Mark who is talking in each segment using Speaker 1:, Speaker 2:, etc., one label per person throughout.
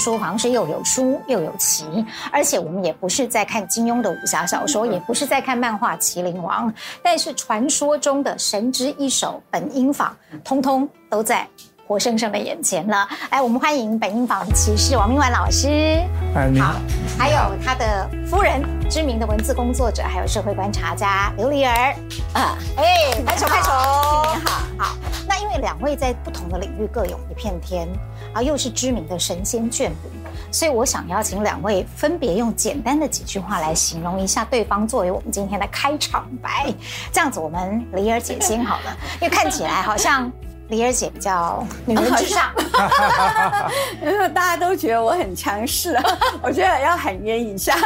Speaker 1: 书房是又有书又有棋，而且我们也不是在看金庸的武侠小说，也不是在看漫画《麒麟王》，但是传说中的神之一手本因坊，通通都在活生生的眼前了。哎，我们欢迎本因坊的棋士王明婉老师。好，还有他的夫人，知名的文字工作者，还有社会观察家刘丽儿。啊，哎，拍手拍手，你好，好。那因为两位在不同的领域各有一片天。啊，又是知名的神仙眷侣，所以我想邀请两位分别用简单的几句话来形容一下对方，作为我们今天的开场白。这样子，我们黎儿姐先好了，因为看起来好像。黎儿姐比较女人至上，
Speaker 2: 因为大家都觉得我很强势啊，我觉得要喊冤一下，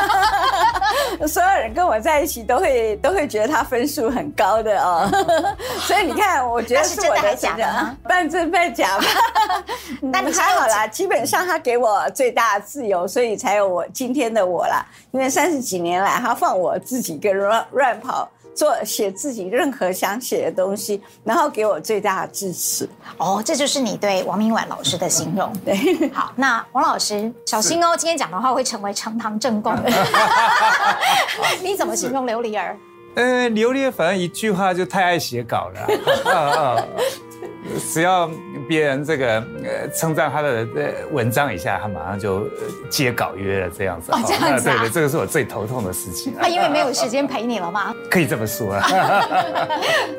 Speaker 2: 所有人跟我在一起都会都会觉得他分数很高的哦，所以你看，我觉得是我的假的，半真半假吧，但还好啦，基本上他给我最大的自由，所以才有我今天的我啦，因为三十几年来，他放我自己跟乱乱跑。做写自己任何想写的东西，然后给我最大的支持。
Speaker 1: 哦，这就是你对王明婉老师的形容。对，好，那王老师小心哦，今天讲的话会成为呈堂证供。你怎么形容琉璃儿？
Speaker 3: 呃，琉璃儿反正一句话就太爱写稿了。只要别人这个呃称赞他的呃文章一下，他马上就接稿约了这样子。
Speaker 1: 哦，这样子啊。对
Speaker 3: 对，这个是我最头痛的事情。
Speaker 1: 他因为没有时间陪你了吗？
Speaker 3: 可以这么说啊。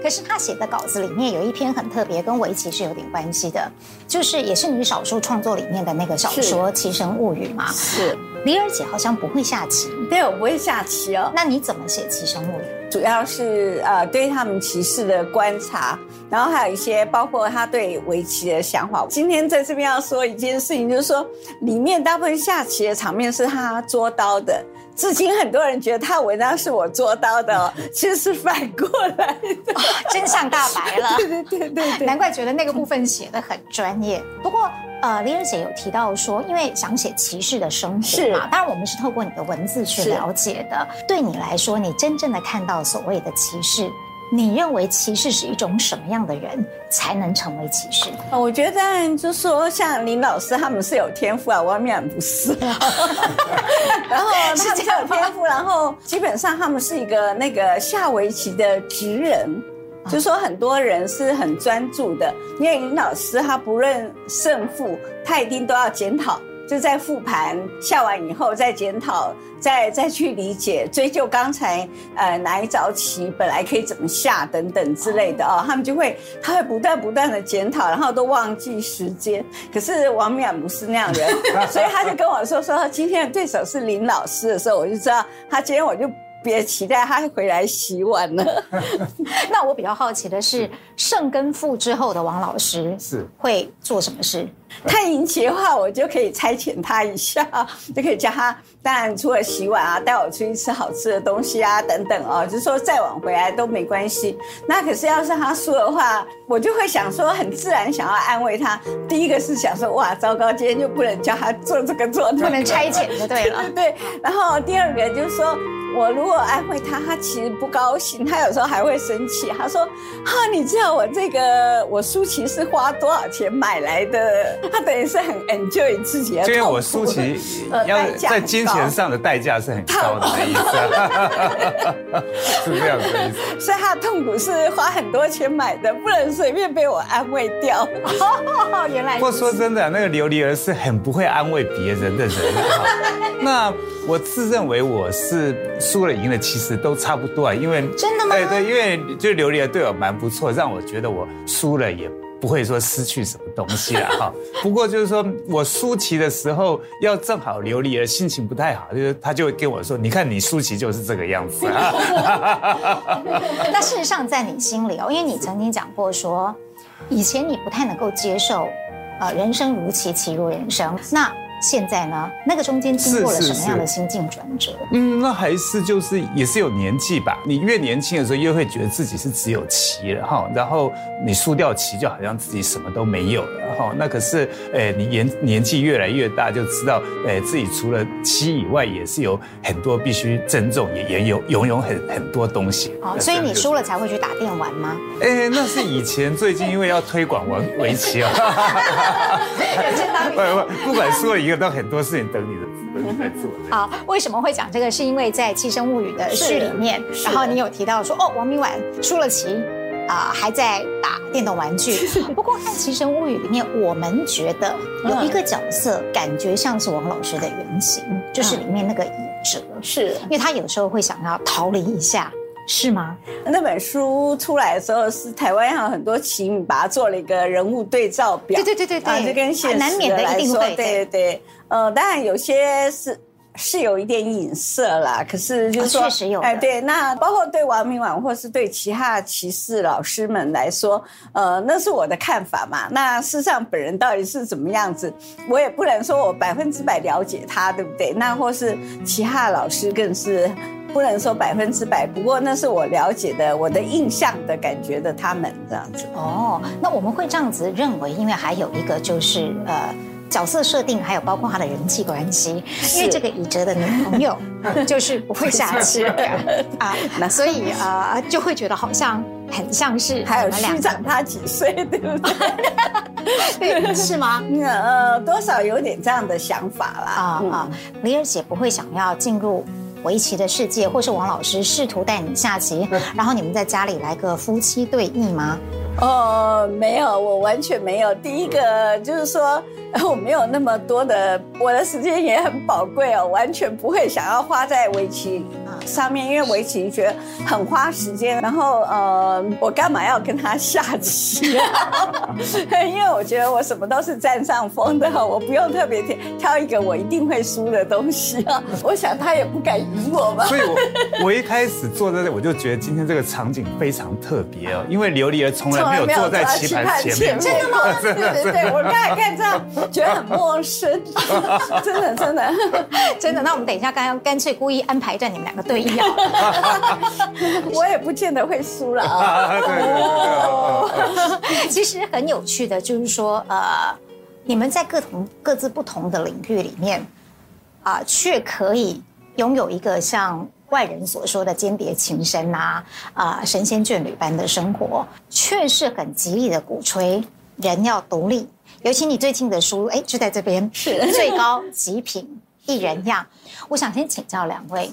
Speaker 1: 可是他写的稿子里面有一篇很特别，跟围棋是有点关系的，就是也是你少数创作里面的那个小说《棋神物语》嘛。是。黎儿姐好像不会下棋。
Speaker 2: 对，我不会下棋哦。
Speaker 1: 那你怎么写《棋生物语》？
Speaker 2: 主要是呃对他们棋士的观察，然后还有一些包括他对围棋的想法。今天在这边要说一件事情，就是说里面大部分下棋的场面是他捉刀的，至今很多人觉得他文章是我做到的哦，其实是反过来的，哦，
Speaker 1: 真相大白了。
Speaker 2: 对对对对对，
Speaker 1: 难怪觉得那个部分写的很专业。不过。呃，黎儿姐有提到说，因为想写骑士的生活嘛，当然我们是透过你的文字去了解的。对你来说，你真正的看到所谓的骑士，你认为棋士是一种什么样的人才能成为棋士？
Speaker 2: 我觉得就是说，像林老师他们是有天赋啊，王明琬不是。然后他们是有天赋，然后基本上他们是一个那个下围棋的职人。就说很多人是很专注的，因为林老师他不论胜负，他一定都要检讨，就在复盘下完以后再检讨，再再去理解追究刚才呃哪一招棋本来可以怎么下等等之类的哦，他们就会他会不断不断的检讨，然后都忘记时间。可是王淼不是那样人，所以他就跟我说说今天的对手是林老师的时候，我就知道他今天我就。别期待他回来洗碗了。
Speaker 1: 那我比较好奇的是，胜跟负之后的王老师是会做什么事？
Speaker 2: 他赢棋的话，我就可以差遣他一下，就可以叫他。当然，除了洗碗啊，带我出去吃好吃的东西啊，等等哦，就是说再晚回来都没关系。那可是要是他输的话，我就会想说，很自然想要安慰他。第一个是想说，哇，糟糕，今天就不能叫他做这个做那个，
Speaker 1: 不能差遣就对了。
Speaker 2: 对，对。然后第二个就是说。我如果安慰他，他其实不高兴，他有时候还会生气。他说：“哈，你知道我这个我舒淇是花多少钱买来的？”他等于是很 enjoy 自己的。
Speaker 3: 因为我舒淇要在金钱上的代价是很高的意思，是这样的意思。
Speaker 2: 所以他的痛苦是花很多钱买的，不能随便被我安慰掉。
Speaker 1: 原来。
Speaker 3: 不过说真的，那个琉璃儿是很不会安慰别人的人。那我自认为我是。输了赢了其实都差不多啊，因为
Speaker 1: 真的吗？
Speaker 3: 对对，因为就琉璃的队友蛮不错，让我觉得我输了也不会说失去什么东西了哈。不过就是说我输棋的时候，要正好琉璃儿心情不太好，就是他就会跟我说：“你看你输棋就是这个样子啊。”
Speaker 1: 那事实上在你心里哦，因为你曾经讲过说，以前你不太能够接受，呃，人生如棋，棋如人生。那现在呢？那个中间经过了什么样的心境转折？
Speaker 3: 嗯，那还是就是也是有年纪吧。你越年轻的时候，越会觉得自己是只有棋了哈。然后你输掉棋，就好像自己什么都没有了哈。那可是，哎，你年年纪越来越大，就知道，哎，自己除了棋以外，也是有很多必须珍重，也也有拥有很很多东西。
Speaker 1: 哦，所以你输了才会去打电玩吗？
Speaker 3: 哎，那是以前。最近因为要推广玩围棋啊，不不管输了一个，都很多事情等你的等你在做。
Speaker 1: 好，为什么会讲这个？是因为在《寄生物语》的序里面，然后你有提到说，哦，王明婉输了棋啊，还在打电动玩具。不过看《寄生物语》里面，我们觉得有一个角色感觉像是王老师的原型，就是里面那个乙哲，
Speaker 2: 是
Speaker 1: 因为他有时候会想要逃离一下。是吗？
Speaker 2: 那本书出来的时候，是台湾有很多棋迷把它做了一个人物对照表。
Speaker 1: 对对对对对，
Speaker 2: 啊、就跟现实来说，难免的一定会。对对对，呃，当然有些是是有一点影射啦，可是就是说，
Speaker 1: 哦、确实有。
Speaker 2: 哎，对，那包括对王明婉，或是对其他骑士老师们来说，呃，那是我的看法嘛。那事实上，本人到底是怎么样子，我也不能说我百分之百了解他，对不对？那或是其他老师更是。不能说百分之百，不过那是我了解的、我的印象的感觉的，他们这样子。
Speaker 1: 哦，那我们会这样子认为，因为还有一个就是呃角色设定，还有包括他的人际关系，因为这个以哲的女朋友 就是不会下棋的啊，那所以呃就会觉得好像很像是
Speaker 2: 还有虚长他几岁，对不对？
Speaker 1: 对，是吗？
Speaker 2: 呃，多少有点这样的想法啦。啊、
Speaker 1: 嗯、啊，李尔姐不会想要进入。围棋的世界，或是王老师试图带你下棋，然后你们在家里来个夫妻对弈吗？
Speaker 2: 哦，没有，我完全没有。第一个就是说，我没有那么多的，我的时间也很宝贵哦，完全不会想要花在围棋上面，因为围棋觉得很花时间。然后，呃，我干嘛要跟他下棋啊？因为我觉得我什么都是占上风的，我不用特别挑挑一个我一定会输的东西啊。我想他也不敢赢我吧。
Speaker 3: 所以我我一开始坐在这，我就觉得今天这个场景非常特别哦，因为琉璃儿从来。没有坐在棋盘前面，
Speaker 2: 真的吗？对对对，我刚才看这样，觉得很陌生，真的真的
Speaker 1: 真的。那我们等一下，刚刚干脆故意安排在你们两个对弈
Speaker 2: 我也不见得会输了啊。
Speaker 1: 其实很有趣的，就是说，呃，你们在各同各自不同的领域里面，啊，却可以拥有一个像。外人所说的间谍情深呐，啊，神仙眷侣般的生活，却是很极力的鼓吹人要独立。尤其你最近的书，哎，就在这边，是最高极品一人样。我想先请教两位。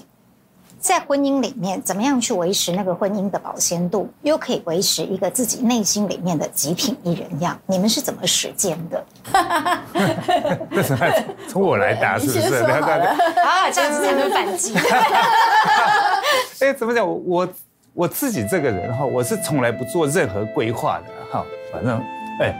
Speaker 1: 在婚姻里面，怎么样去维持那个婚姻的保鲜度，又可以维持一个自己内心里面的极品一人样？你们是怎么实践的？
Speaker 3: 为什么从我来答？是不是？
Speaker 1: 啊，这样子才能反击。
Speaker 3: 哎，怎么讲？我我自己这个人哈，我是从来不做任何规划的哈，反正哎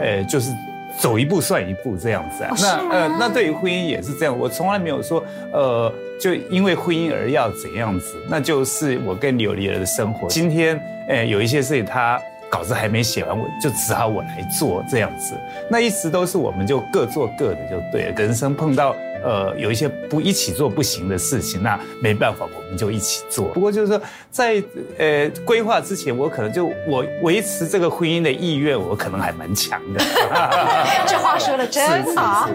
Speaker 3: 哎，就是走一步算一步这样子啊。哦、那呃，那对于婚姻也是这样，我从来没有说呃。就因为婚姻而要怎样子，那就是我跟刘丽儿的生活。今天，呃，有一些事情他稿子还没写完，我就只好我来做这样子。那一直都是我们就各做各的就对了。人生碰到。呃，有一些不一起做不行的事情，那没办法，我们就一起做。不过就是说，在呃规划之前，我可能就我维持这个婚姻的意愿，我可能还蛮强的。
Speaker 1: 这话说的真好。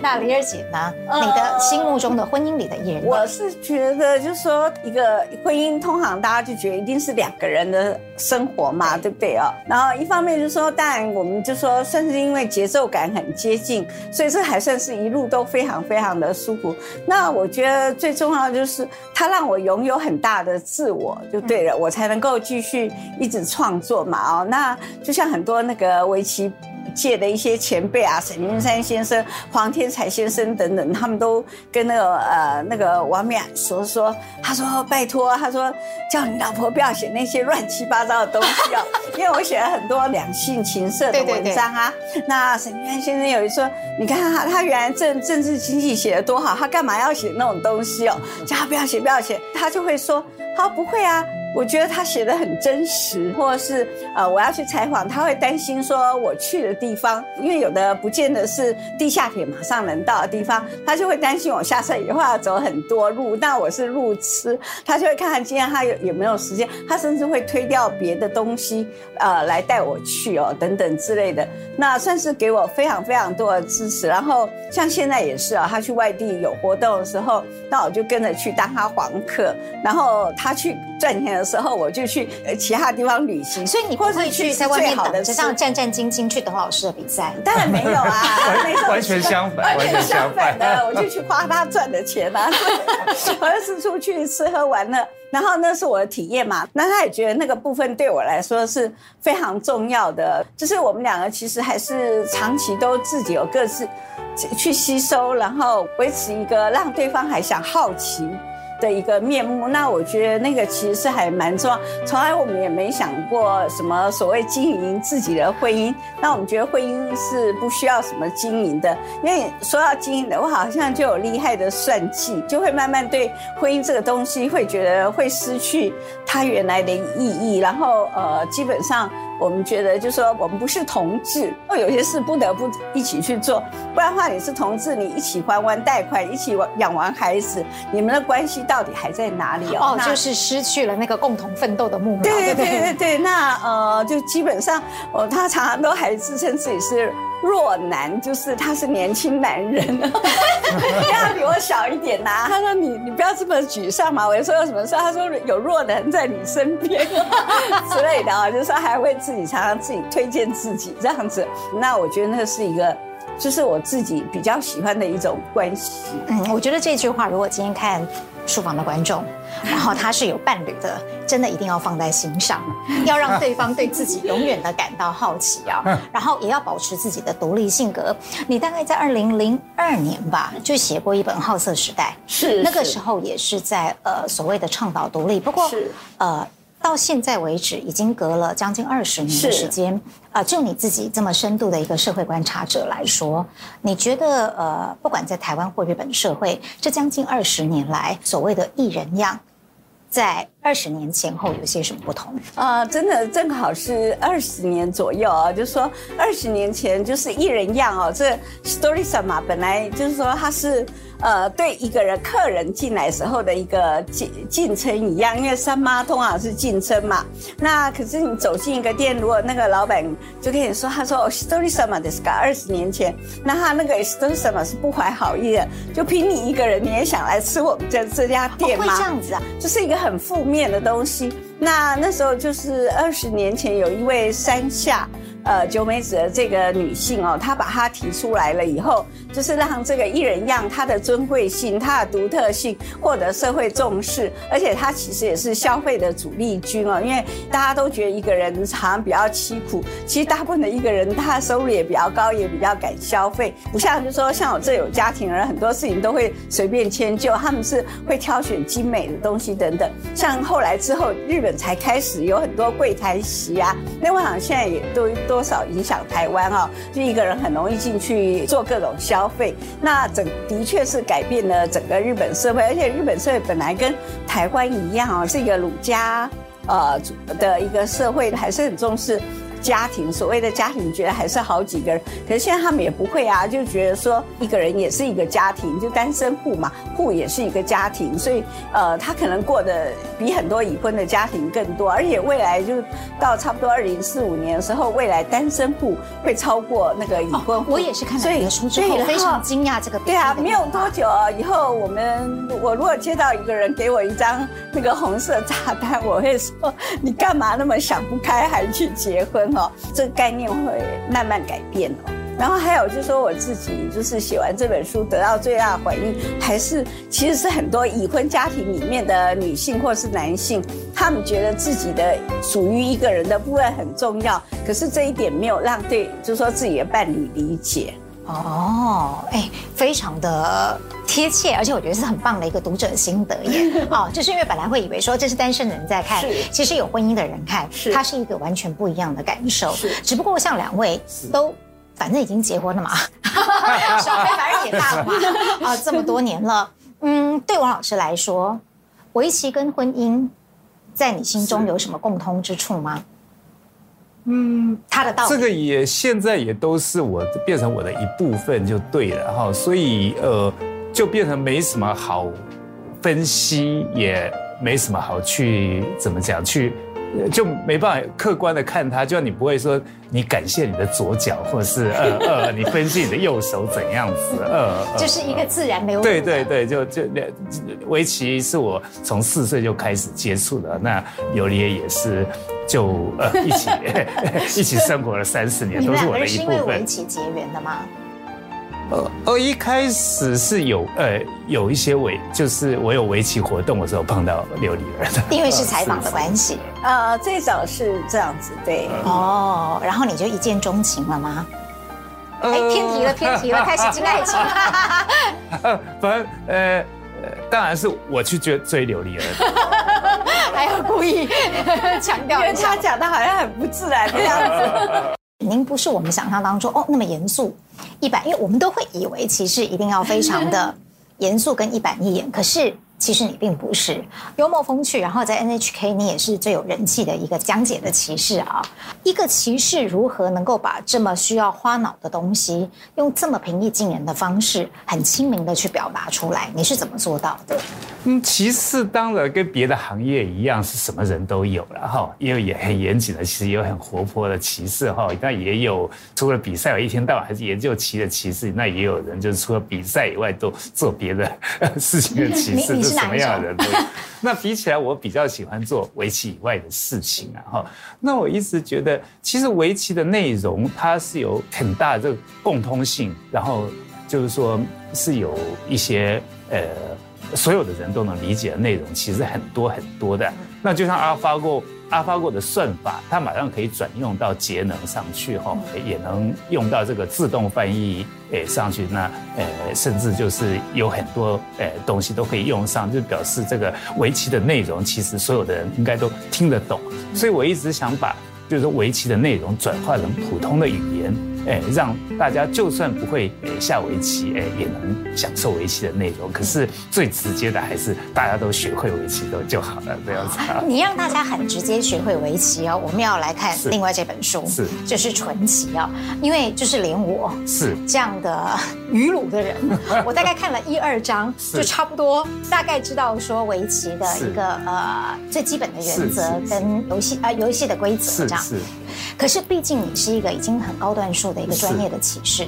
Speaker 1: 那李儿姐呢？你的心目中的婚姻里的艺人？
Speaker 2: 我是觉得，就是说，一个婚姻通常大家就觉得一定是两个人的生活嘛，对不对啊？然后一方面就是说，当然我们就说，算是因为节奏感很接近，所以这还算是一路都非。非常非常的舒服。那我觉得最重要的就是，他让我拥有很大的自我，就对了，我才能够继续一直创作嘛。哦，那就像很多那个围棋。界的一些前辈啊，沈云山先生、黄天才先生等等，他们都跟那个呃那个王冕说说，他说拜托，他说叫你老婆不要写那些乱七八糟的东西哦，因为我写了很多两性情色的文章啊。对对对，那沈云山先生有一说，你看他他原来政政治经济写的多好，他干嘛要写那种东西哦？叫他不要写不要写，他就会说他不会啊。我觉得他写的很真实，或者是呃，我要去采访，他会担心说我去的地方，因为有的不见得是地下铁马上能到的地方，他就会担心我下车以后要走很多路，那我是路痴，他就会看看今天他有有没有时间，他甚至会推掉别的东西，呃，来带我去哦，等等之类的，那算是给我非常非常多的支持。然后像现在也是啊，他去外地有活动的时候，那我就跟着去当他黄客，然后他去赚钱的时候，我就去其他地方旅行。
Speaker 1: 所以你不会去在外面等着这样战战兢兢去等老师的比赛？
Speaker 2: 当然没有啊，
Speaker 3: 完全相反，
Speaker 2: 完全相反的，我就去花他赚的钱啊，而是出去吃喝玩乐。然后那是我的体验嘛，那他也觉得那个部分对我来说是非常重要的。就是我们两个其实还是长期都自己有各自去吸收，然后维持一个让对方还想好奇的一个面目，那我觉得那个其实是还蛮重要。从来我们也没想过什么所谓经营自己的婚姻，那我们觉得婚姻是不需要什么经营的，因为说到经营的，我好像就有厉害的算计，就会慢慢对婚姻这个东西会觉得会失去它原来的意义，然后呃，基本上。我们觉得，就是说，我们不是同志，有些事不得不一起去做，不然的话，你是同志，你一起还完贷款，一起养完孩子，你们的关系到底还在哪里
Speaker 1: 哦？哦，就是失去了那个共同奋斗的目标。对
Speaker 2: 对对对对，那呃，就基本上，哦，他常常都还自称自己是。弱男就是他是年轻男人，要比我小一点呐、他说你你不要这么沮丧嘛。我就说有什么事？他说有弱男在你身边 之类的啊，就是说还会自己常常自己推荐自己这样子。那我觉得那是一个，就是我自己比较喜欢的一种关系。
Speaker 1: 嗯，我觉得这句话如果今天看书房的观众，然后他是有伴侣的，真的一定要放在心上，要让对方对自己永远的感到好奇啊，然后也要保持自己的独立性格。你大概在二零零二年吧，就写过一本《好色时代》，
Speaker 2: 是
Speaker 1: 那个时候也是在呃所谓的倡导独立，不过是呃。到现在为止，已经隔了将近二十年的时间。啊，就你自己这么深度的一个社会观察者来说，你觉得呃，不管在台湾或日本社会，这将近二十年来所谓的艺人样，在二十年前后有些什么不同？
Speaker 2: 啊，真的正好是二十年左右啊，就是说二十年前就是异人样哦，这 story 什么本来就是说他是。呃，对一个人客人进来时候的一个进进称一样，因为三妈通常是进称嘛。那可是你走进一个店，如果那个老板就跟你说，他说哦，一人様ですか？二十年前，那他那个一人様是不怀好意的，就凭你一个人，你也想来吃我们这这家店吗？
Speaker 1: 会这样子啊，
Speaker 2: 就是一个很负面 的东西。那那时候就是二十年前，有一位山下。呃，久美子的这个女性哦，她把她提出来了以后，就是让这个艺人样她的尊贵性、她的独特性获得社会重视，而且她其实也是消费的主力军哦，因为大家都觉得一个人好像比较凄苦，其实大部分的一个人他收入也比较高，也比较敢消费，不像就说像我这有家庭的人，很多事情都会随便迁就，他们是会挑选精美的东西等等。像后来之后，日本才开始有很多柜台席啊，那我想现在也都都。多少影响台湾啊？就一个人很容易进去做各种消费，那整的确是改变了整个日本社会，而且日本社会本来跟台湾一样啊，是一个儒家呃的一个社会，还是很重视。家庭所谓的家庭，觉得还是好几个人，可是现在他们也不会啊，就觉得说一个人也是一个家庭，就单身户嘛，户也是一个家庭，所以呃，他可能过得比很多已婚的家庭更多，而且未来就到差不多二零四五年的时候，未来单身户会超过那个已婚户。
Speaker 1: 我也是看到这个书之后非常惊讶，这个
Speaker 2: 对啊，没有多久以后，我们我如果接到一个人给我一张那个红色炸弹，我会说你干嘛那么想不开还去结婚？哦，这个概念会慢慢改变哦。然后还有就是说，我自己就是写完这本书得到最大的回应，还是其实是很多已婚家庭里面的女性或是男性，他们觉得自己的属于一个人的部分很重要，可是这一点没有让对，就是说自己的伴侣理解。
Speaker 1: 哦，哎，非常的贴切，而且我觉得是很棒的一个读者心得耶。哦，就是因为本来会以为说这是单身的人在看，其实有婚姻的人看，是。它是一个完全不一样的感受。是，只不过像两位都反正已经结婚了嘛，小孩反正也大了嘛，啊、呃，这么多年了，嗯，对王老师来说，围棋跟婚姻在你心中有什么共通之处吗？嗯，他的道理，
Speaker 3: 这个也现在也都是我变成我的一部分就对了哈，所以呃，就变成没什么好分析，也没什么好去怎么讲去。就没办法客观的看他，就像你不会说你感谢你的左脚，或者是呃 呃，你分析你的右手怎样子，呃，
Speaker 1: 就是一个自然流。
Speaker 3: 对对对，就就围棋是我从四岁就开始接触的，那尤里也是就呃一起 一起生活了三四年，都是我的一部分。你们两个人是因为围棋结缘的吗？呃，呃，一开始是有呃有一些围，就是我有围棋活动的时候碰到刘理儿的，
Speaker 1: 因为是 采访的关系。
Speaker 2: 呃，最早是这样子，对。
Speaker 1: 哦，然后你就一见钟情了吗？哎、呃，偏题了，偏题了，开始进爱情。
Speaker 3: 呃，反正呃，当然是我去追追刘理儿的，
Speaker 1: 还要故意强调，因为
Speaker 2: 他讲的好像很不自然的样子。
Speaker 1: 您不是我们想象当中哦那么严肃一板，因为我们都会以为骑士一定要非常的 严肃跟一板一眼，可是。其实你并不是幽默风趣，然后在 NHK 你也是最有人气的一个讲解的骑士啊。一个骑士如何能够把这么需要花脑的东西，用这么平易近人的方式，很亲民的去表达出来？你是怎么做到的？
Speaker 3: 嗯，棋士当然跟别的行业一样，是什么人都有了哈。也有也很严谨的，其实也有很活泼的骑士哈。那也有除了比赛，我一天到晚还是研究棋的骑士。那也有人就是除了比赛以外，都做别的事情的骑士。是什么样的人都有？那比起来，我比较喜欢做围棋以外的事情啊！哈，那我一直觉得，其实围棋的内容它是有很大的这个共通性，然后就是说是有一些呃，所有的人都能理解的内容，其实很多很多的。那就像 AlphaGo。AlphaGo 的算法，它马上可以转用到节能上去哈，也能用到这个自动翻译诶上去。那呃，甚至就是有很多呃东西都可以用上，就表示这个围棋的内容，其实所有的人应该都听得懂。所以我一直想把就是说围棋的内容转化成普通的语言。哎，让大家就算不会诶下围棋，哎，也能享受围棋的内容。可是最直接的还是大家都学会围棋都就好了，这样子。
Speaker 1: 你让大家很直接学会围棋哦，我们要来看另外这本书，
Speaker 3: 是
Speaker 1: 就是纯棋啊，因为就是连我是这样的愚鲁的人，我大概看了一二章，就差不多大概知道说围棋的一个呃最基本的原则跟游戏啊游戏的规则这样。是。可是毕竟你是一个已经很高段数的一个专业的棋士，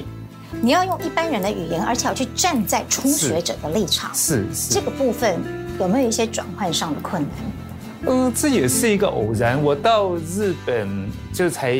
Speaker 1: 你要用一般人的语言，而且要去站在初学者的立场，
Speaker 3: 是，
Speaker 1: 这个部分有没有一些转换上的困难？
Speaker 3: 嗯，这也是一个偶然。我到日本就才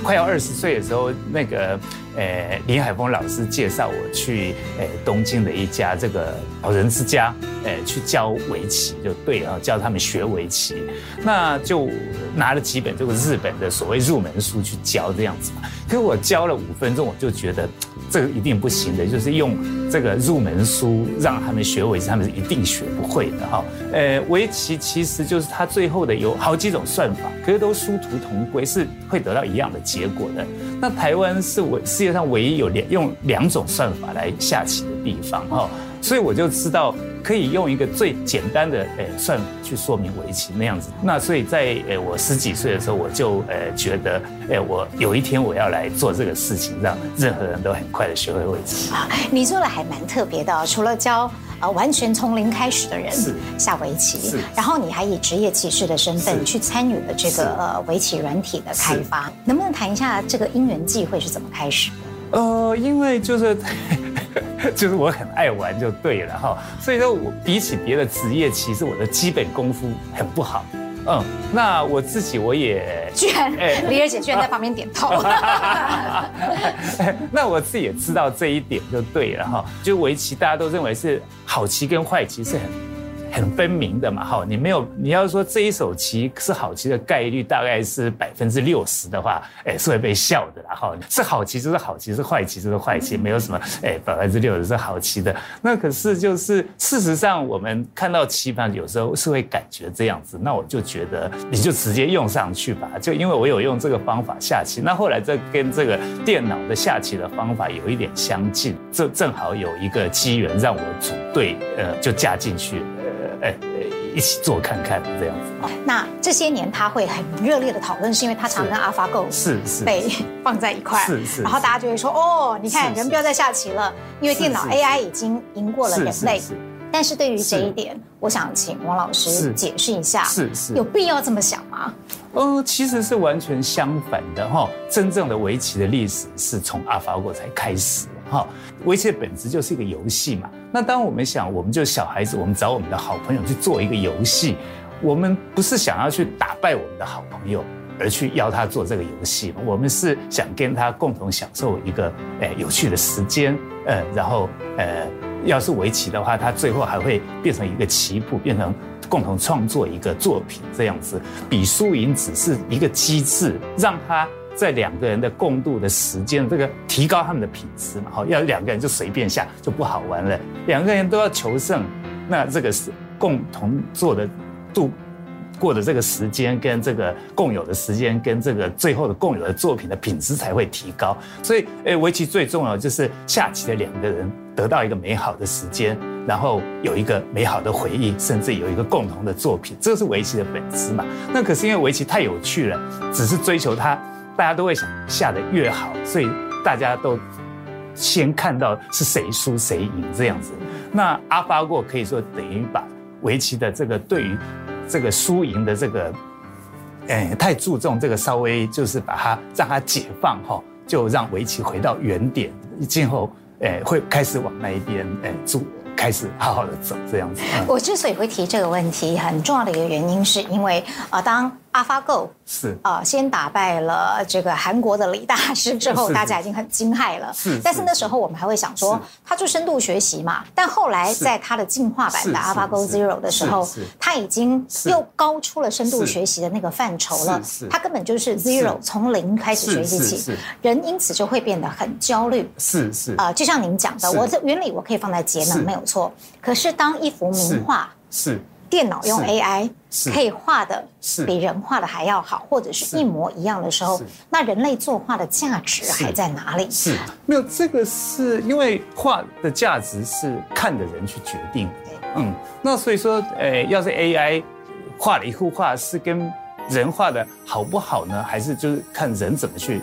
Speaker 3: 快要二十岁的时候，那个呃林海峰老师介绍我去呃东京的一家这个老人之家，呃去教围棋就对了，教他们学围棋。那就拿了几本这个日本的所谓入门书去教这样子嘛。可是我教了五分钟，我就觉得。这个一定不行的，就是用这个入门书让他们学围棋，他们是一定学不会的哈。呃，围棋其实就是它最后的有好几种算法，可是都殊途同归，是会得到一样的结果的。那台湾是唯世界上唯一有两用两种算法来下棋的地方哈。所以我就知道可以用一个最简单的诶算法去说明围棋那样子。那所以在诶我十几岁的时候，我就呃觉得诶我有一天我要来做这个事情，让任何人都很快的学会围棋 啊。
Speaker 1: 你做的还蛮特别的，除了教呃完全从零开始的人下围棋，是，然后你还以职业棋士的身份去参与了这个呃围棋软体的开发，能不能谈一下这个因缘际会是怎么开始？
Speaker 3: 呃，因为就是。就是我很爱玩就对了哈，所以说我比起别的职业，其实我的基本功夫很不好。嗯，那我自己我也
Speaker 1: 居然，李二姐居然在旁边点头。
Speaker 3: 那我自己也知道这一点就对了哈，就围棋大家都认为是好棋跟坏棋是很。很分明的嘛，哈，你没有，你要说这一手棋是好棋的概率大概是百分之六十的话，哎，是会被笑的啦，哈，是好棋就是好棋，是坏棋就是坏棋，没有什么，哎，百分之六十是好棋的。那可是就是事实上，我们看到棋盘有时候是会感觉这样子，那我就觉得你就直接用上去吧，就因为我有用这个方法下棋，那后来这跟这个电脑的下棋的方法有一点相近，这正好有一个机缘让我组队，呃，就加进去。呃，一起做看看这样子。
Speaker 1: 那这些年他会很热烈的讨论，是因为他常跟 AlphaGo
Speaker 3: 是是
Speaker 1: 被 放在一块，
Speaker 3: 是是，
Speaker 1: 然后大家就会说哦，你看人不要再下棋了，因为电脑 AI 已经赢过了人类。但是对于这一点，我想请王老师解释一下，
Speaker 3: 是是，
Speaker 1: 有必要这么想吗？
Speaker 3: 呃，其实是完全相反的哈。真正的围棋的历史是从 AlphaGo 才开始哈。围棋的本质就是一个游戏嘛。那当我们想，我们就小孩子，我们找我们的好朋友去做一个游戏，我们不是想要去打败我们的好朋友，而去邀他做这个游戏，我们是想跟他共同享受一个诶有趣的时间，呃，然后呃。要是围棋的话，它最后还会变成一个棋谱，变成共同创作一个作品这样子。比输赢只是一个机制，让他在两个人的共度的时间，这个提高他们的品质嘛。好，要两个人就随便下就不好玩了，两个人都要求胜，那这个是共同做的度过的这个时间，跟这个共有的时间，跟这个最后的共有的作品的品质才会提高。所以，诶，围棋最重要就是下棋的两个人。得到一个美好的时间，然后有一个美好的回忆，甚至有一个共同的作品，这是围棋的本质嘛？那可是因为围棋太有趣了，只是追求它，大家都会想下得越好，所以大家都先看到是谁输谁赢这样子。那阿发过可以说等于把围棋的这个对于这个输赢的这个，哎，太注重这个，稍微就是把它让它解放哈，就让围棋回到原点，今后。哎，会开始往那一边哎走，开始好好的走这样子。
Speaker 1: 我之所以会提这个问题，很重要的一个原因，是因为啊，当 AlphaGo
Speaker 3: 是
Speaker 1: 啊，先打败了这个韩国的李大师之后，大家已经很惊骇了。是，但是那时候我们还会想说，它就深度学习嘛。但后来在它的进化版的 AlphaGo Zero 的时候，它已经又高出了深度学习的那个范畴了。它根本就是 Zero，从零开始学习起，人因此就会变得很焦虑。
Speaker 3: 是是
Speaker 1: 啊，就像您讲的，我这原理我可以放在节能没有错。可是当一幅名画
Speaker 3: 是。
Speaker 1: 电脑用 AI 可以画的比人画的还要好，或者是一模一样的时候，那人类作画的价值还在哪里？
Speaker 3: 是没有这个，是因为画的价值是看的人去决定的。嗯，那所以说，呃，要是 AI 画了一幅画，是跟人画的好不好呢？还是就是看人怎么去？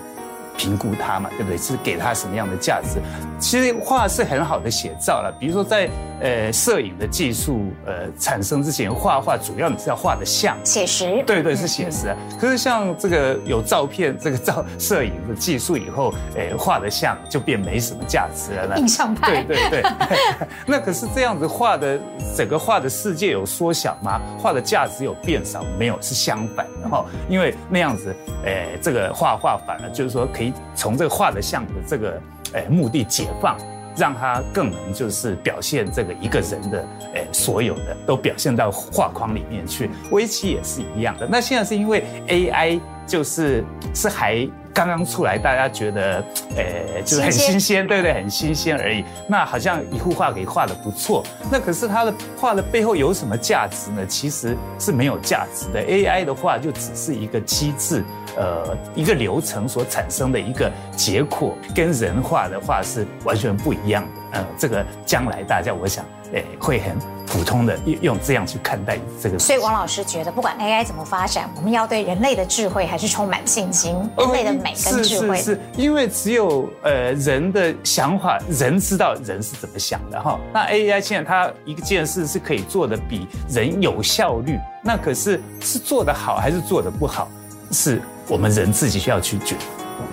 Speaker 3: 评估它嘛，对不对？是给它什么样的价值？其实画是很好的写照了。比如说在呃摄影的技术呃产生之前，画画主要你是要画的像
Speaker 1: 写实，
Speaker 3: 对对是写实啊。可是像这个有照片这个照摄影的技术以后，诶画的像就变没什么价值了呢。
Speaker 1: 印象派，
Speaker 3: 对对对。那可是这样子画的整个画的世界有缩小吗？画的价值有变少没有？是相反的哈。因为那样子诶这个画画反而就是说可以。从这个画的像的这个诶目的解放，让它更能就是表现这个一个人的诶所有的都表现到画框里面去。围棋也是一样的。那现在是因为 AI 就是是还刚刚出来，大家觉得诶就是很新鲜，对不对？很新鲜而已。那好像一幅画给画的不错，那可是它的画的背后有什么价值呢？其实是没有价值的。AI 的话就只是一个机制。呃，一个流程所产生的一个结果，跟人画的话是完全不一样的。呃，这个将来大家我想，诶，会很普通的用用这样去看待这个。
Speaker 1: 所以王老师觉得，不管 AI 怎么发展，我们要对人类的智慧还是充满信心。人类的美跟智慧，
Speaker 3: 是是是，因为只有呃人的想法，人知道人是怎么想的哈。那 AI 现在它一件事是可以做的比人有效率，那可是是做的好还是做的不好，是。我们人自己需要去决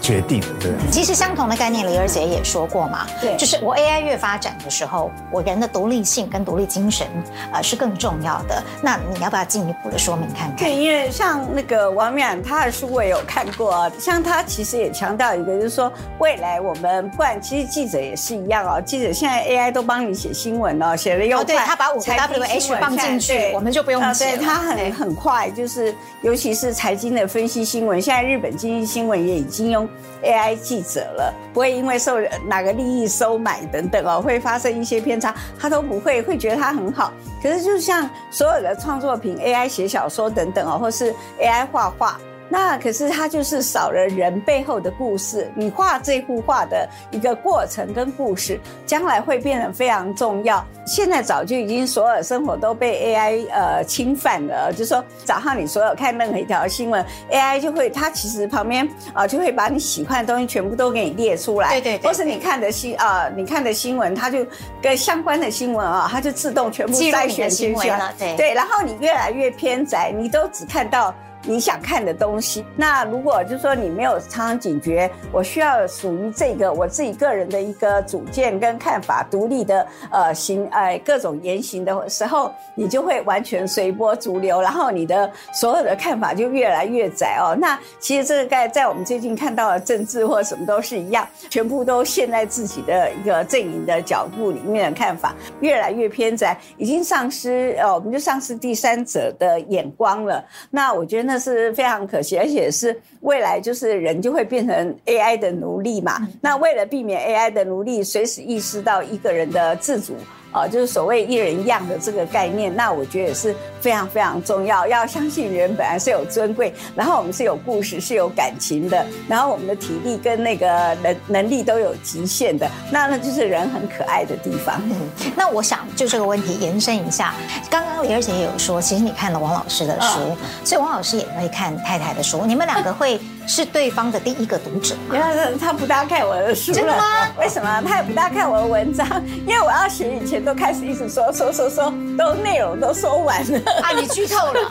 Speaker 3: 决定的，对。
Speaker 1: 其实相同的概念，李二姐也说过嘛，对，就是我 AI 越发展的时候，我人的独立性跟独立精神，呃，是更重要的。那你要不要进一步的说明看看？
Speaker 2: 对，因为像那个王冕他的书我也有看过啊，像他其实也强调一个，就是说未来我们不管，其实记者也是一样哦，记者现在 AI 都帮你写新闻哦，写了又快，
Speaker 1: 对，他把五个 W H 放进去，我们就不用
Speaker 2: 写他很很快，就是尤其是财经的分析新闻，现在日本经济新闻也已经用。AI 记者了，不会因为受哪个利益收买等等哦，会发生一些偏差，他都不会，会觉得他很好。可是就像所有的创作品，AI 写小说等等哦，或是 AI 画画，那可是它就是少了人背后的故事。你画这幅画的一个过程跟故事，将来会变得非常重要。现在早就已经所有生活都被 AI 呃侵犯了，就是说早上你所有看任何一条新闻，AI 就会它其实旁边啊、呃、就会把你喜欢的东西全部都给你列出来，
Speaker 1: 对对，对，
Speaker 2: 或是你看的新啊、呃、你看的新闻，它就跟相关的新闻啊，它就自动全部筛选进去了，对对，然后你越来越偏窄，你都只看到。你想看的东西，那如果就是说你没有常常警觉，我需要属于这个我自己个人的一个主见跟看法，独立的呃行呃各种言行的时候，你就会完全随波逐流，然后你的所有的看法就越来越窄哦。那其实这个在在我们最近看到的政治或什么都是一样，全部都陷在自己的一个阵营的角度里面的看法越来越偏窄，已经丧失呃我们就丧失第三者的眼光了。那我觉得。那是非常可惜，而且是未来就是人就会变成 AI 的奴隶嘛。那为了避免 AI 的奴隶，随时意识到一个人的自主。啊，就是所谓一人一样的这个概念，那我觉得也是非常非常重要。要相信人本来是有尊贵，然后我们是有故事、是有感情的，然后我们的体力跟那个能能力都有极限的，那那就是人很可爱的地方。
Speaker 1: 嗯，那我想就这个问题延伸一下，刚刚李二姐也有说，其实你看了王老师的书，哦，所以王老师也会看太太的书，你们两个会。是对方的第一个读者，
Speaker 2: 因为他不大看我的书了。
Speaker 1: 真的吗？
Speaker 2: 为什么？他也不大看我的文章，因为我要写以前都开始一直说说说说，都内容都说完了。啊，
Speaker 1: 你剧透了，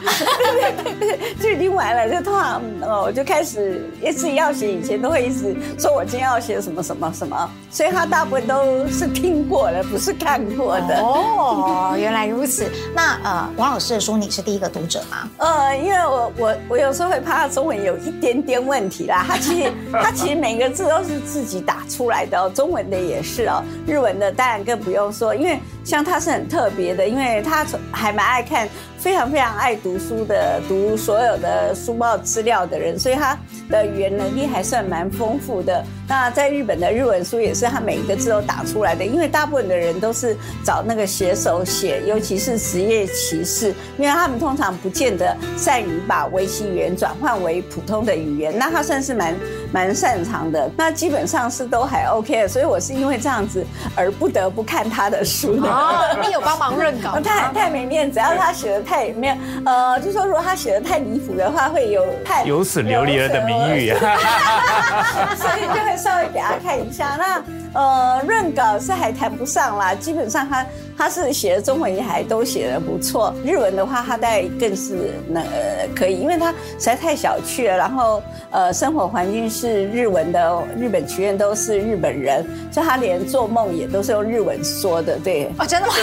Speaker 2: 对 对对，就已经完了。就通常哦，我就开始一直要写以前都会一直说我今天要写什么什么什么，所以他大部分都是听过的，不是看过的。
Speaker 1: 哦，原来如此。那呃，王老师的书你是第一个读者吗？
Speaker 2: 呃，因为我我我有时候会怕他中文有一点点。问题啦，他其实他其实每个字都是自己打出来的哦，中文的也是哦，日文的当然更不用说，因为像他是很特别的，因为他还蛮爱看。非常非常爱读书的，读所有的书报资料的人，所以他的语言能力还算蛮丰富的。那在日本的日文书也是他每一个字都打出来的，因为大部分的人都是找那个写手写，尤其是职业棋士，因为他们通常不见得善于把围棋语言转换为普通的语言，那他算是蛮蛮擅长的。那基本上是都还 OK 的，所以我是因为这样子而不得不看他的书的。
Speaker 1: 哦，你有帮忙润稿？
Speaker 2: 太太没面子，只要他写的。太没有，呃，就说如果他写的太离谱的话，会有太
Speaker 3: 有损琉璃儿的名誉啊，
Speaker 2: 所以就会稍微给他看一下。那呃，润稿是还谈不上啦，基本上他他是写的中文也还都写的不错，日文的话他大概更是那呃可以，因为他实在太小气了，然后呃生活环境是日文的，日本学院都是日本人，所以他连做梦也都是用日文说的，对。
Speaker 1: 哦，真的吗？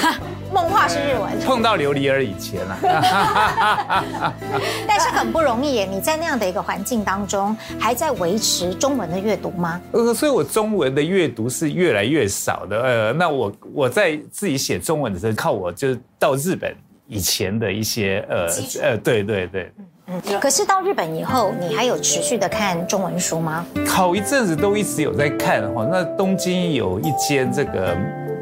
Speaker 1: 梦话是日文，
Speaker 3: 碰到琉璃儿以前了，
Speaker 1: 但是很不容易耶。你在那样的一个环境当中，还在维持中文的阅读吗？
Speaker 3: 呃，所以我中文的阅读是越来越少的。呃，那我我在自己写中文的时候，靠我就是到日本以前的一些呃呃，对对对。
Speaker 1: 嗯，可是到日本以后，你还有持续的看中文书吗？
Speaker 3: 好一阵子都一直有在看哈。那东京有一间这个。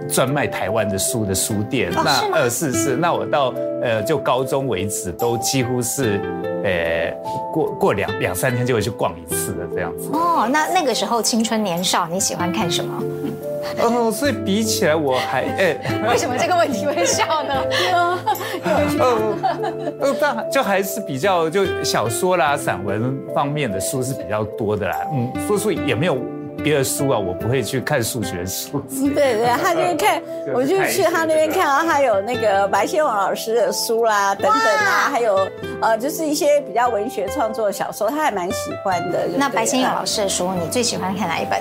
Speaker 3: 专卖台湾的书的书店，
Speaker 1: 哦、
Speaker 3: 那呃是是，那我到呃就高中为止都几乎是，呃过过两两三天就会去逛一次的这样子。
Speaker 1: 哦，那那个时候青春年少，你喜欢看什么？
Speaker 3: 哦，所以比起来我还哎，
Speaker 1: 为什么这个问题会笑呢？
Speaker 3: 呃 呃，但就还是比较就小说啦、散文方面的书是比较多的啦。嗯，说书也没有。别的书啊，我不会去看数学书。
Speaker 2: 对 对，他就看，我就去他那边看，到他有那个白先勇老师的书啦，等等啊，还有呃，就是一些比较文学创作的小说，他还蛮喜欢的。
Speaker 1: 那白先勇老师的书，你最喜欢看哪一本？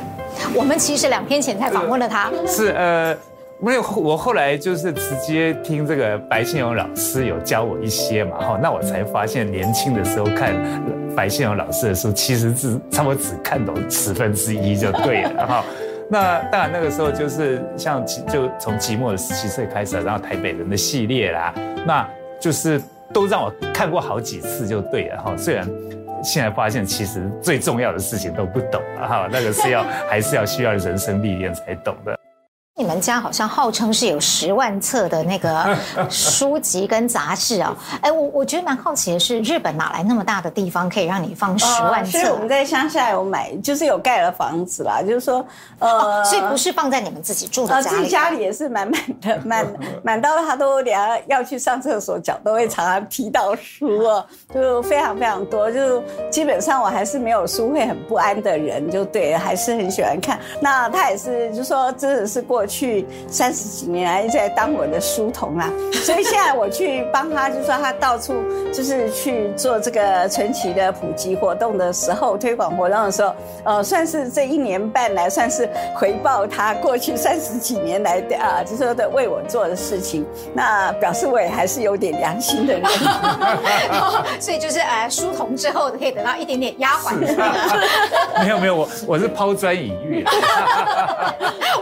Speaker 1: 我们其实两天前才访问了他。
Speaker 3: 是呃。没有，我后来就是直接听这个白先勇老师有教我一些嘛，哈，那我才发现年轻的时候看白先勇老师的书，其实是差不多只看懂十分之一就对了，哈。那当然那个时候就是像就从寂寞的十七岁开始，然后台北人的系列啦，那就是都让我看过好几次就对了，哈。虽然现在发现其实最重要的事情都不懂了，哈，那个是要还是要需要人生历练才懂的。
Speaker 1: 你们家好像号称是有十万册的那个 书籍跟杂志啊。哎，我我觉得蛮好奇的是，日本哪来那么大的地方可以让你放十万册？
Speaker 2: 所以我们在乡下有买，就是有盖了房子啦，就是说，呃、哦，
Speaker 1: 所以不是放在你们自己住的家里，
Speaker 2: 自己家里也是满满的，满 满到他都连要去上厕所脚都会常常踢到书哦，就非常非常多，就基本上我还是没有书会很不安的人，就对，还是很喜欢看。那他也是，就说真的是过去三十几年来在当我的书童啦，所以现在我去帮他，就说他到处就是去做这个传奇的普及活动的时候，推广活动的时候，呃，算是这一年半来算是回报他过去三十几年来的啊，就说的为我做的事情，那表示我也还是有点良心的人，
Speaker 1: 所以就是呃，书童之后可以得到一点点丫鬟的那
Speaker 3: 个。没有没有，我我是抛砖引玉。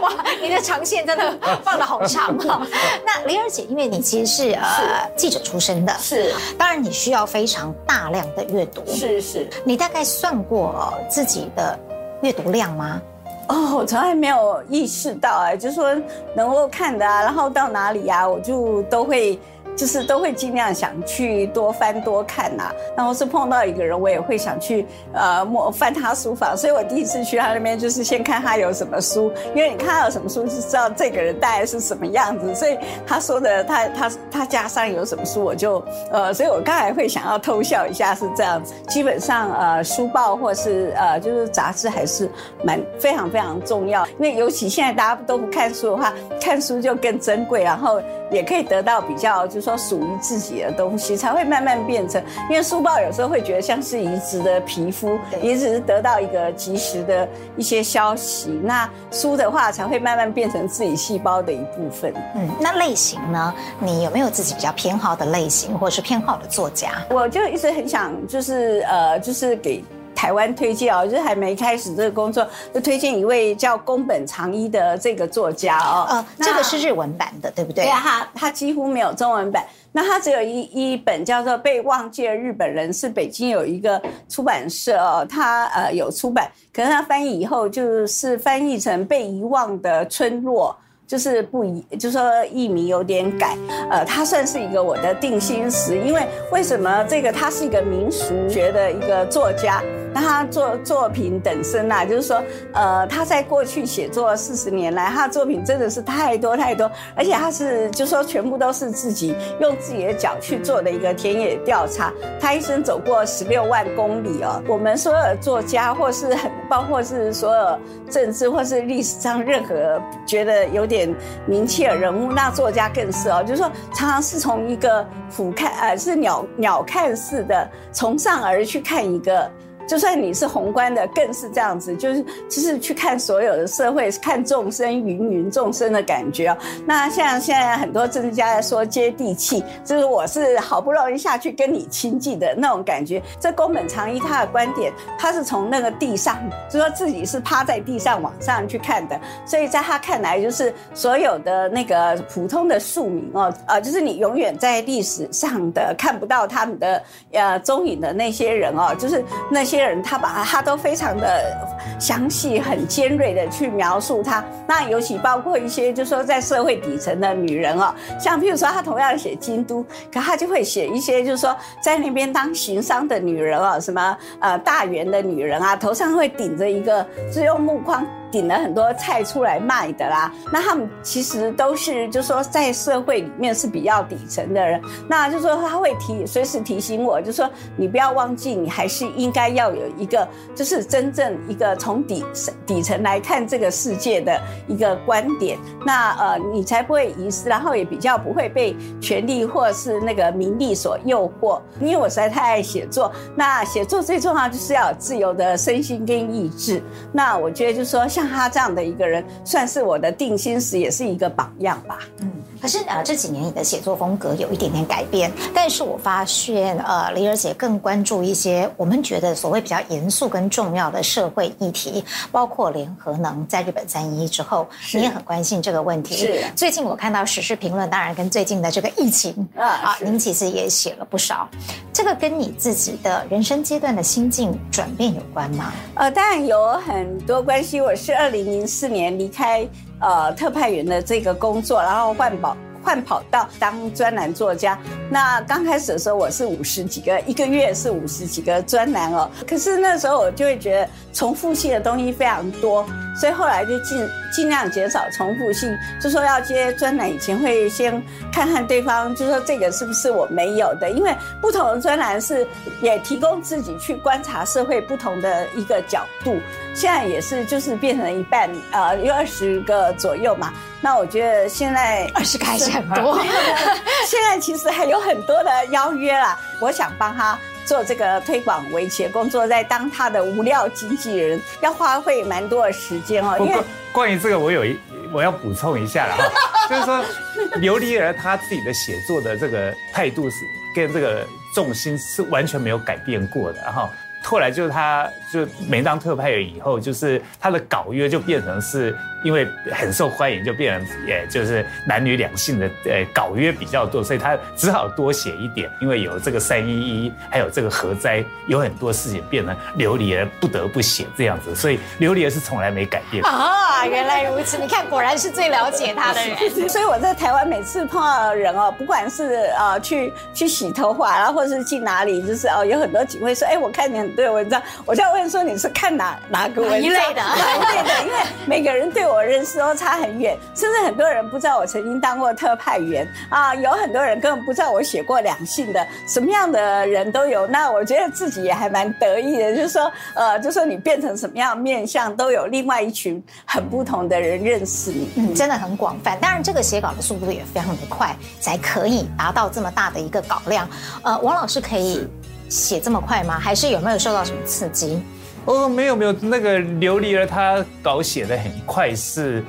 Speaker 1: 哇，你的长线真的 放的好长哦。那玲儿姐，因为你其实是呃记者出身的，
Speaker 2: 是，
Speaker 1: 当然你需要非常大量的阅读，
Speaker 2: 是是。
Speaker 1: 你大概算过自己的阅读量吗？
Speaker 2: 哦，我从来没有意识到哎，就是说能够看的啊，然后到哪里呀，我就都会。就是都会尽量想去多翻多看呐、然后是碰到一个人，我也会想去呃摸翻他书房，所以我第一次去他那边就是先看他有什么书，因为你看他有什么书，就知道这个人大概是什么样子，所以他说的他他他家上有什么书，我就呃，所以我刚才会想要偷笑一下是这样子。基本上呃书报或是呃就是杂志还是蛮非常非常重要，因为尤其现在大家都不看书的话，看书就更珍贵，然后也可以得到比较就是。说属于自己的东西才会慢慢变成，因为书报有时候会觉得像是移植的皮肤，也只是得到一个及时的一些消息。那书的话才会慢慢变成自己细胞的一部分。
Speaker 1: 嗯，那类型呢？你有没有自己比较偏好的类型，或者是偏好的作家？
Speaker 2: 我就一直很想，就是呃，就是给。台湾推荐哦，就是还没开始这个工作，就推荐一位叫宫本长一的这个作家哦。
Speaker 1: 呃，这个是日文版的，对不对？
Speaker 2: 对啊，他他几乎没有中文版。那他只有一一本叫做《被忘记的日本人》，是北京有一个出版社哦，他呃有出版，可是他翻译以后就是翻译成《被遗忘的村落》。就是不一，就是说译名有点改，呃，他算是一个我的定心石，因为为什么这个他是一个民俗学的一个作家，那他作作品等身呐、啊，就是说，呃，他在过去写作四十年来，他的作品真的是太多太多，而且他是就是说全部都是自己用自己的脚去做的一个田野调查，他一生走过十六万公里哦。我们所有作家或是很包括是所有政治或是历史上任何觉得有点。名气的人物，那作家更是哦，就是说常常是从一个俯瞰，呃，是鸟鸟瞰似的，从上而去看一个。就算你是宏观的，更是这样子，就是就是去看所有的社会，看众生芸芸众生的感觉哦。那像现在很多政治家在说接地气，就是我是好不容易下去跟你亲近的那种感觉。这宫本长一他的观点，他是从那个地上，就说自己是趴在地上往上去看的，所以在他看来，就是所有的那个普通的庶民哦，呃，就是你永远在历史上的看不到他们的呃踪影的那些人哦，就是那些。些人他把他都非常的详细、很尖锐的去描述他。那尤其包括一些，就是说在社会底层的女人哦，像譬如说他同样写京都，可他就会写一些，就是说在那边当行商的女人哦，什么呃大圆的女人啊，头上会顶着一个，是用木框。顶了很多菜出来卖的啦，那他们其实都是，就是说在社会里面是比较底层的人，那就是说他会提随时提醒我，就是说你不要忘记，你还是应该要有一个，就是真正一个从底底层来看这个世界的一个观点，那呃你才不会遗失，然后也比较不会被权力或是那个名利所诱惑。因为我实在太爱写作，那写作最重要就是要有自由的身心跟意志，那我觉得就是说像。像他这样的一个人，算是我的定心石，也是一个榜样吧。嗯，
Speaker 1: 可是呃，这几年你的写作风格有一点点改变，但是我发现呃，伶儿姐更关注一些我们觉得所谓比较严肃跟重要的社会议题，包括联合能在日本三一之后，你也很关心这个问题。
Speaker 2: 是，
Speaker 1: 最近我看到时事评论，当然跟最近的这个疫情啊啊，您其实也写了不少。这个跟你自己的人生阶段的心境转变有关吗？
Speaker 2: 呃，当然有很多关系。我是二零零四年离开。呃特派员的这个工作，然后换保。换跑道当专栏作家，那刚开始的时候我是五十几个，一个月是五十几个专栏哦。可是那时候我就会觉得重复性的东西非常多，所以后来就尽尽量减少重复性。就说要接专栏以前会先看看对方，就说这个是不是我没有的，因为不同的专栏是也提供自己去观察社会不同的一个角度。现在也是就是变成一半，呃，有二十个左右嘛。那我觉得现在
Speaker 1: 二十个还是很多。
Speaker 2: 现在其实还有很多的邀约啦，我想帮他做这个推广围棋工作，在当他的无料经纪人，要花费蛮多的时间哦。因为
Speaker 3: 关于这个，我有一我要补充一下了哈，就是说 琉璃儿他自己的写作的这个态度是跟这个重心是完全没有改变过的哈。后来就是他就每当特派员以后，就是他的稿约就变成是。因为很受欢迎，就变成也就是男女两性的呃稿约比较多，所以他只好多写一点。因为有这个三一一，还有这个核灾，有很多事情变成琉璃儿不得不写这样子，所以琉璃儿是从来没改变。
Speaker 1: 啊，原来如此！你看，果然是最了解他的人。
Speaker 2: 所以我在台湾每次碰到人哦，不管是呃去去洗头发，然后或是去哪里，就是哦有很多警卫说，哎，我看你很多文章，我就要问说你是看哪哪个文章？一类的？哪一类的？因为每个人对我。认识都差很远，甚至很多人不知道我曾经当过特派员啊，有很多人根本不知道我写过两性的，什么样的人都有。那我觉得自己也还蛮得意的，就是说，呃，就是说你变成什么样面相，都有另外一群很不同的人认识你，
Speaker 1: 嗯，真的很广泛。当然，这个写稿的速度也非常的快，才可以达到这么大的一个稿量。呃，王老师可以写这么快吗？还是有没有受到什么刺激？
Speaker 3: 哦，没有没有，那个琉璃儿他稿写的很快是。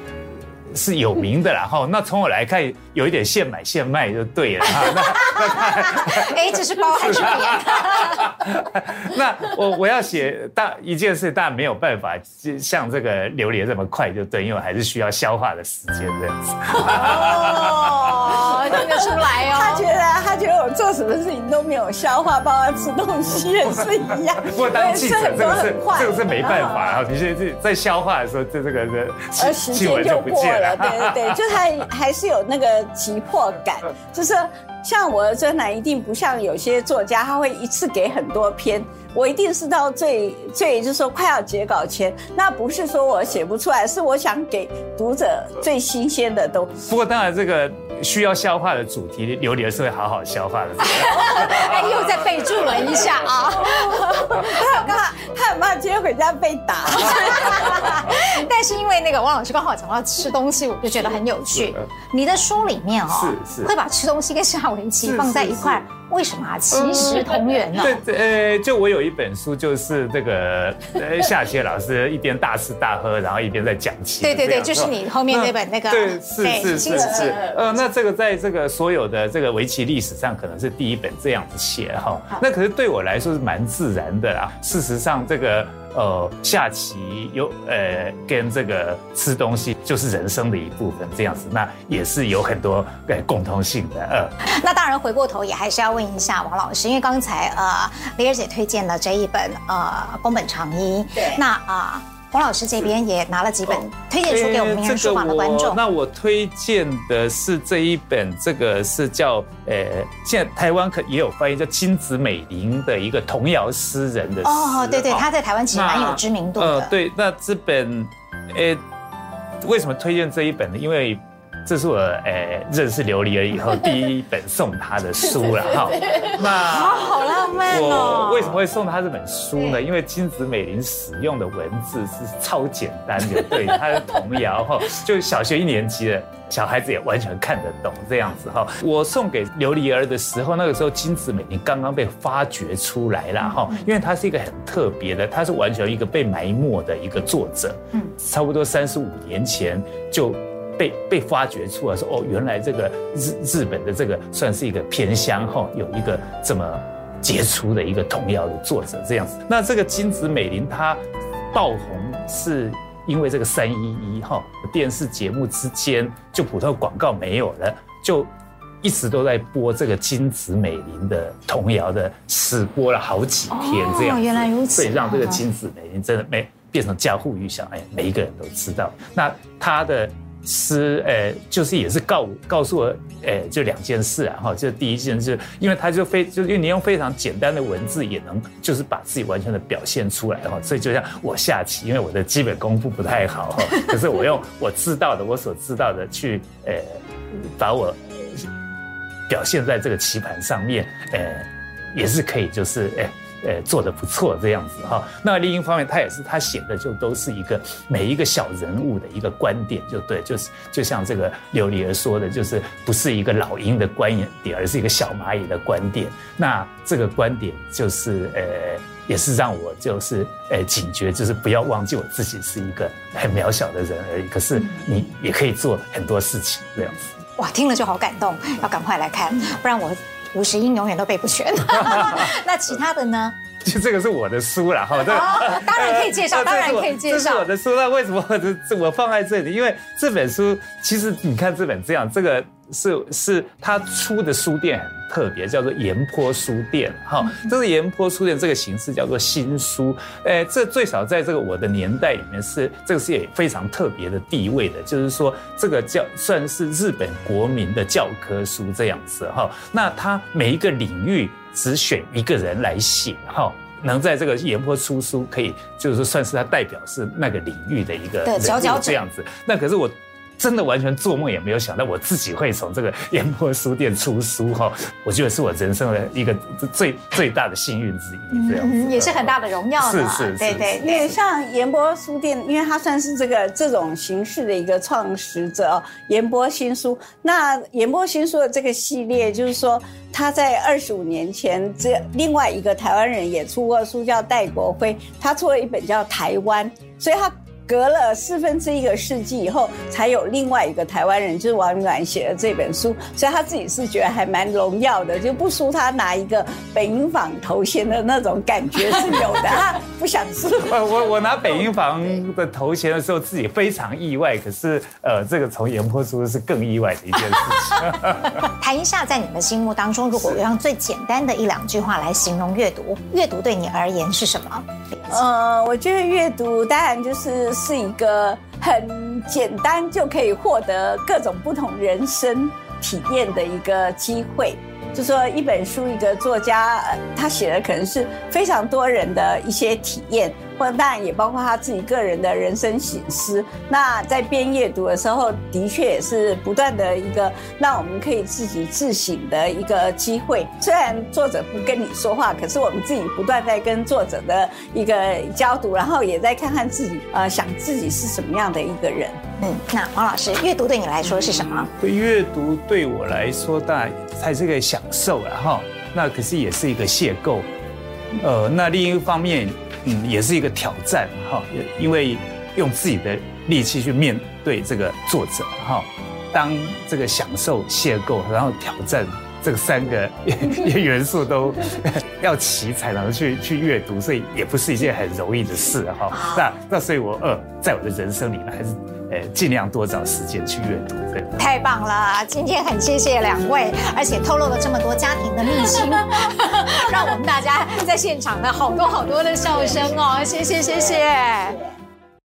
Speaker 3: 是有名的然后，那从我来看，有一点现买现卖就对了 哈。那
Speaker 1: 哎，这是包还是扁？
Speaker 3: 那我我要写大一件事，当然没有办法像这个榴莲这么快就对，因为还是需要消化的时间这样子。
Speaker 1: 哦，听得出来哦。
Speaker 2: 他觉得他觉得我做什么事情都没有消化，包括吃东西也是一样。
Speaker 3: 不过当记者这个是这个是没办法啊，的确是在消化的时候，这这个的新闻就不见了。
Speaker 2: 对对对，就他还是有那个急迫感，就是像我的专栏一定不像有些作家，他会一次给很多篇，我一定是到最最就是说快要截稿前，那不是说我写不出来，是我想给读者最新鲜的东西。
Speaker 3: 不过当然这个。需要消化的主题，琉璃儿是会好好消化的。
Speaker 1: 哎，又再备注了一下啊！
Speaker 2: 他很怕，他很怕今天回家被打。
Speaker 1: 但是因为那个王老师刚好讲到吃东西，我就觉得很有趣。你的书里面哦，是是会把吃东西跟下围棋放在一块。为什么啊？其实同源呢？
Speaker 3: 对，呃，就我有一本书，就是这个呃，下棋老师一边大吃大喝，然后一边在讲棋。
Speaker 1: 对对对，就是你后面那本那个。
Speaker 3: 对，是是是是。呃，那这个在这个所有的这个围棋历史上，可能是第一本这样子写哈。那可是对我来说是蛮自然的啦。事实上，这个。呃，下棋有呃，跟这个吃东西就是人生的一部分，这样子，那也是有很多呃共通性的。呃，
Speaker 1: 那当然回过头也还是要问一下王老师，因为刚才呃，李儿姐推荐了这一本呃宫本长一，对，那啊。呃王老师这边也拿了几本推荐书给我们名人书房的观众。
Speaker 3: 那我推荐的是这一本，这个是叫呃，现在台湾可也有翻译叫金子美玲的一个童谣诗人的诗。
Speaker 1: 哦，对对，他在台湾其实蛮有知名度的。呃，
Speaker 3: 对，那这本，呃，为什么推荐这一本呢？因为这是我呃认识琉璃儿以后 第一本送他的书了哈。那
Speaker 1: 好浪漫哦！
Speaker 3: 我为什么会送他这本书呢？因为金子美玲使用的文字是超简单的，对，他的童谣哈，就小学一年级的小孩子也完全看得懂这样子哈。我送给琉璃儿的时候，那个时候金子美玲刚刚被发掘出来了哈，因为她是一个很特别的，她是完全一个被埋没的一个作者，嗯，差不多三十五年前就。被被发掘出来说哦，原来这个日日本的这个算是一个偏乡哈，有一个这么杰出的一个童谣的作者这样子。那这个金子美玲她爆红是因为这个三一一哈电视节目之间就普通广告没有了，就一直都在播这个金子美玲的童谣的死，播了好几天这样。
Speaker 1: 哦，原来如此，
Speaker 3: 所以让这个金子美玲真的没变成家喻户晓，哎，每一个人都知道。那他的。师，呃，就是也是告告诉我，呃，就两件事啊，哈，就第一件事，因为他就非就因为你用非常简单的文字也能就是把自己完全的表现出来哈，所以就像我下棋，因为我的基本功夫不太好哈，可是我用我知道的，我所知道的去，呃，把我表现在这个棋盘上面，呃，也是可以，就是，哎。呃，呃做的不错，这样子哈。那另一方面，他也是他写的就都是一个每一个小人物的一个观点，就对，就是就像这个琉璃儿说的，就是不是一个老鹰的观点，而是一个小蚂蚁的观点。那这个观点就是呃，也是让我就是呃警觉，就是不要忘记我自己是一个很渺小的人而已。可是你也可以做很多事情，这样子。
Speaker 1: 哇，听了就好感动，要赶快来看，不然我。五十音永远都背不全，那其他的呢？
Speaker 3: 就这个是我的书了，哈，这
Speaker 1: 当然可以介绍，当然可以介绍。
Speaker 3: 这是我的书，那为什么 我我放在这里？因为这本书其实你看这本这样，这个。是是，他出的书店很特别，叫做盐坡书店，哈，这是盐坡书店这个形式叫做新书，哎，这最少在这个我的年代里面是这个是也非常特别的地位的，就是说这个叫算是日本国民的教科书这样子，哈，那它每一个领域只选一个人来写，哈，能在这个盐坡出书，可以就是说算是他代表是那个领域的一个人这样子，那可是我。真的完全做梦也没有想到，我自己会从这个盐坡书店出书哈，我觉得是我人生的一个最最大的幸运之一，这样、嗯、
Speaker 1: 也是很大的荣耀。
Speaker 3: 是是是，
Speaker 2: 对对，因为像盐坡书店，因为它算是这个这种形式的一个创始者，盐坡新书。那盐坡新书的这个系列，就是说他在二十五年前，这另外一个台湾人也出过书，叫戴国辉，他出了一本叫《台湾》，所以他。隔了四分之一个世纪以后，才有另外一个台湾人，就是王宇銮写的这本书，所以他自己是觉得还蛮荣耀的，就不输他拿一个北影坊头衔的那种感觉是有的。他 不想输。
Speaker 3: 我我我拿北影坊的头衔的时候，自己非常意外，可是呃，这个从盐坡出是更意外的一件事情。
Speaker 1: 谈一下，在你们心目当中，如果用最简单的一两句话来形容阅读，阅读对你而言是什么？
Speaker 2: 呃，我觉得阅读当然就是是一个很简单就可以获得各种不同人生体验的一个机会。就说一本书，一个作家，他写的可能是非常多人的一些体验。或当然也包括他自己个人的人生醒思。那在边阅读的时候，的确也是不断的一个让我们可以自己自省的一个机会。虽然作者不跟你说话，可是我们自己不断在跟作者的一个交读，然后也在看看自己，呃，想自己是什么样的一个人。
Speaker 1: 嗯，那王老师，阅读对你来说是什么？
Speaker 3: 阅读对我来说，当然才是个享受了哈。那可是也是一个邂逅。呃，那另一方面。嗯，也是一个挑战哈，因为用自己的力气去面对这个作者哈，当这个享受、邂逅，然后挑战这个三个 元素都 要齐才能去去阅读，所以也不是一件很容易的事哈。那那所以我呃，在我的人生里呢，还是。尽量多找时间去阅读，对。
Speaker 1: 太棒了，今天很谢谢两位，而且透露了这么多家庭的秘辛，让我们大家在现场的好多好多的笑声哦，谢谢谢谢。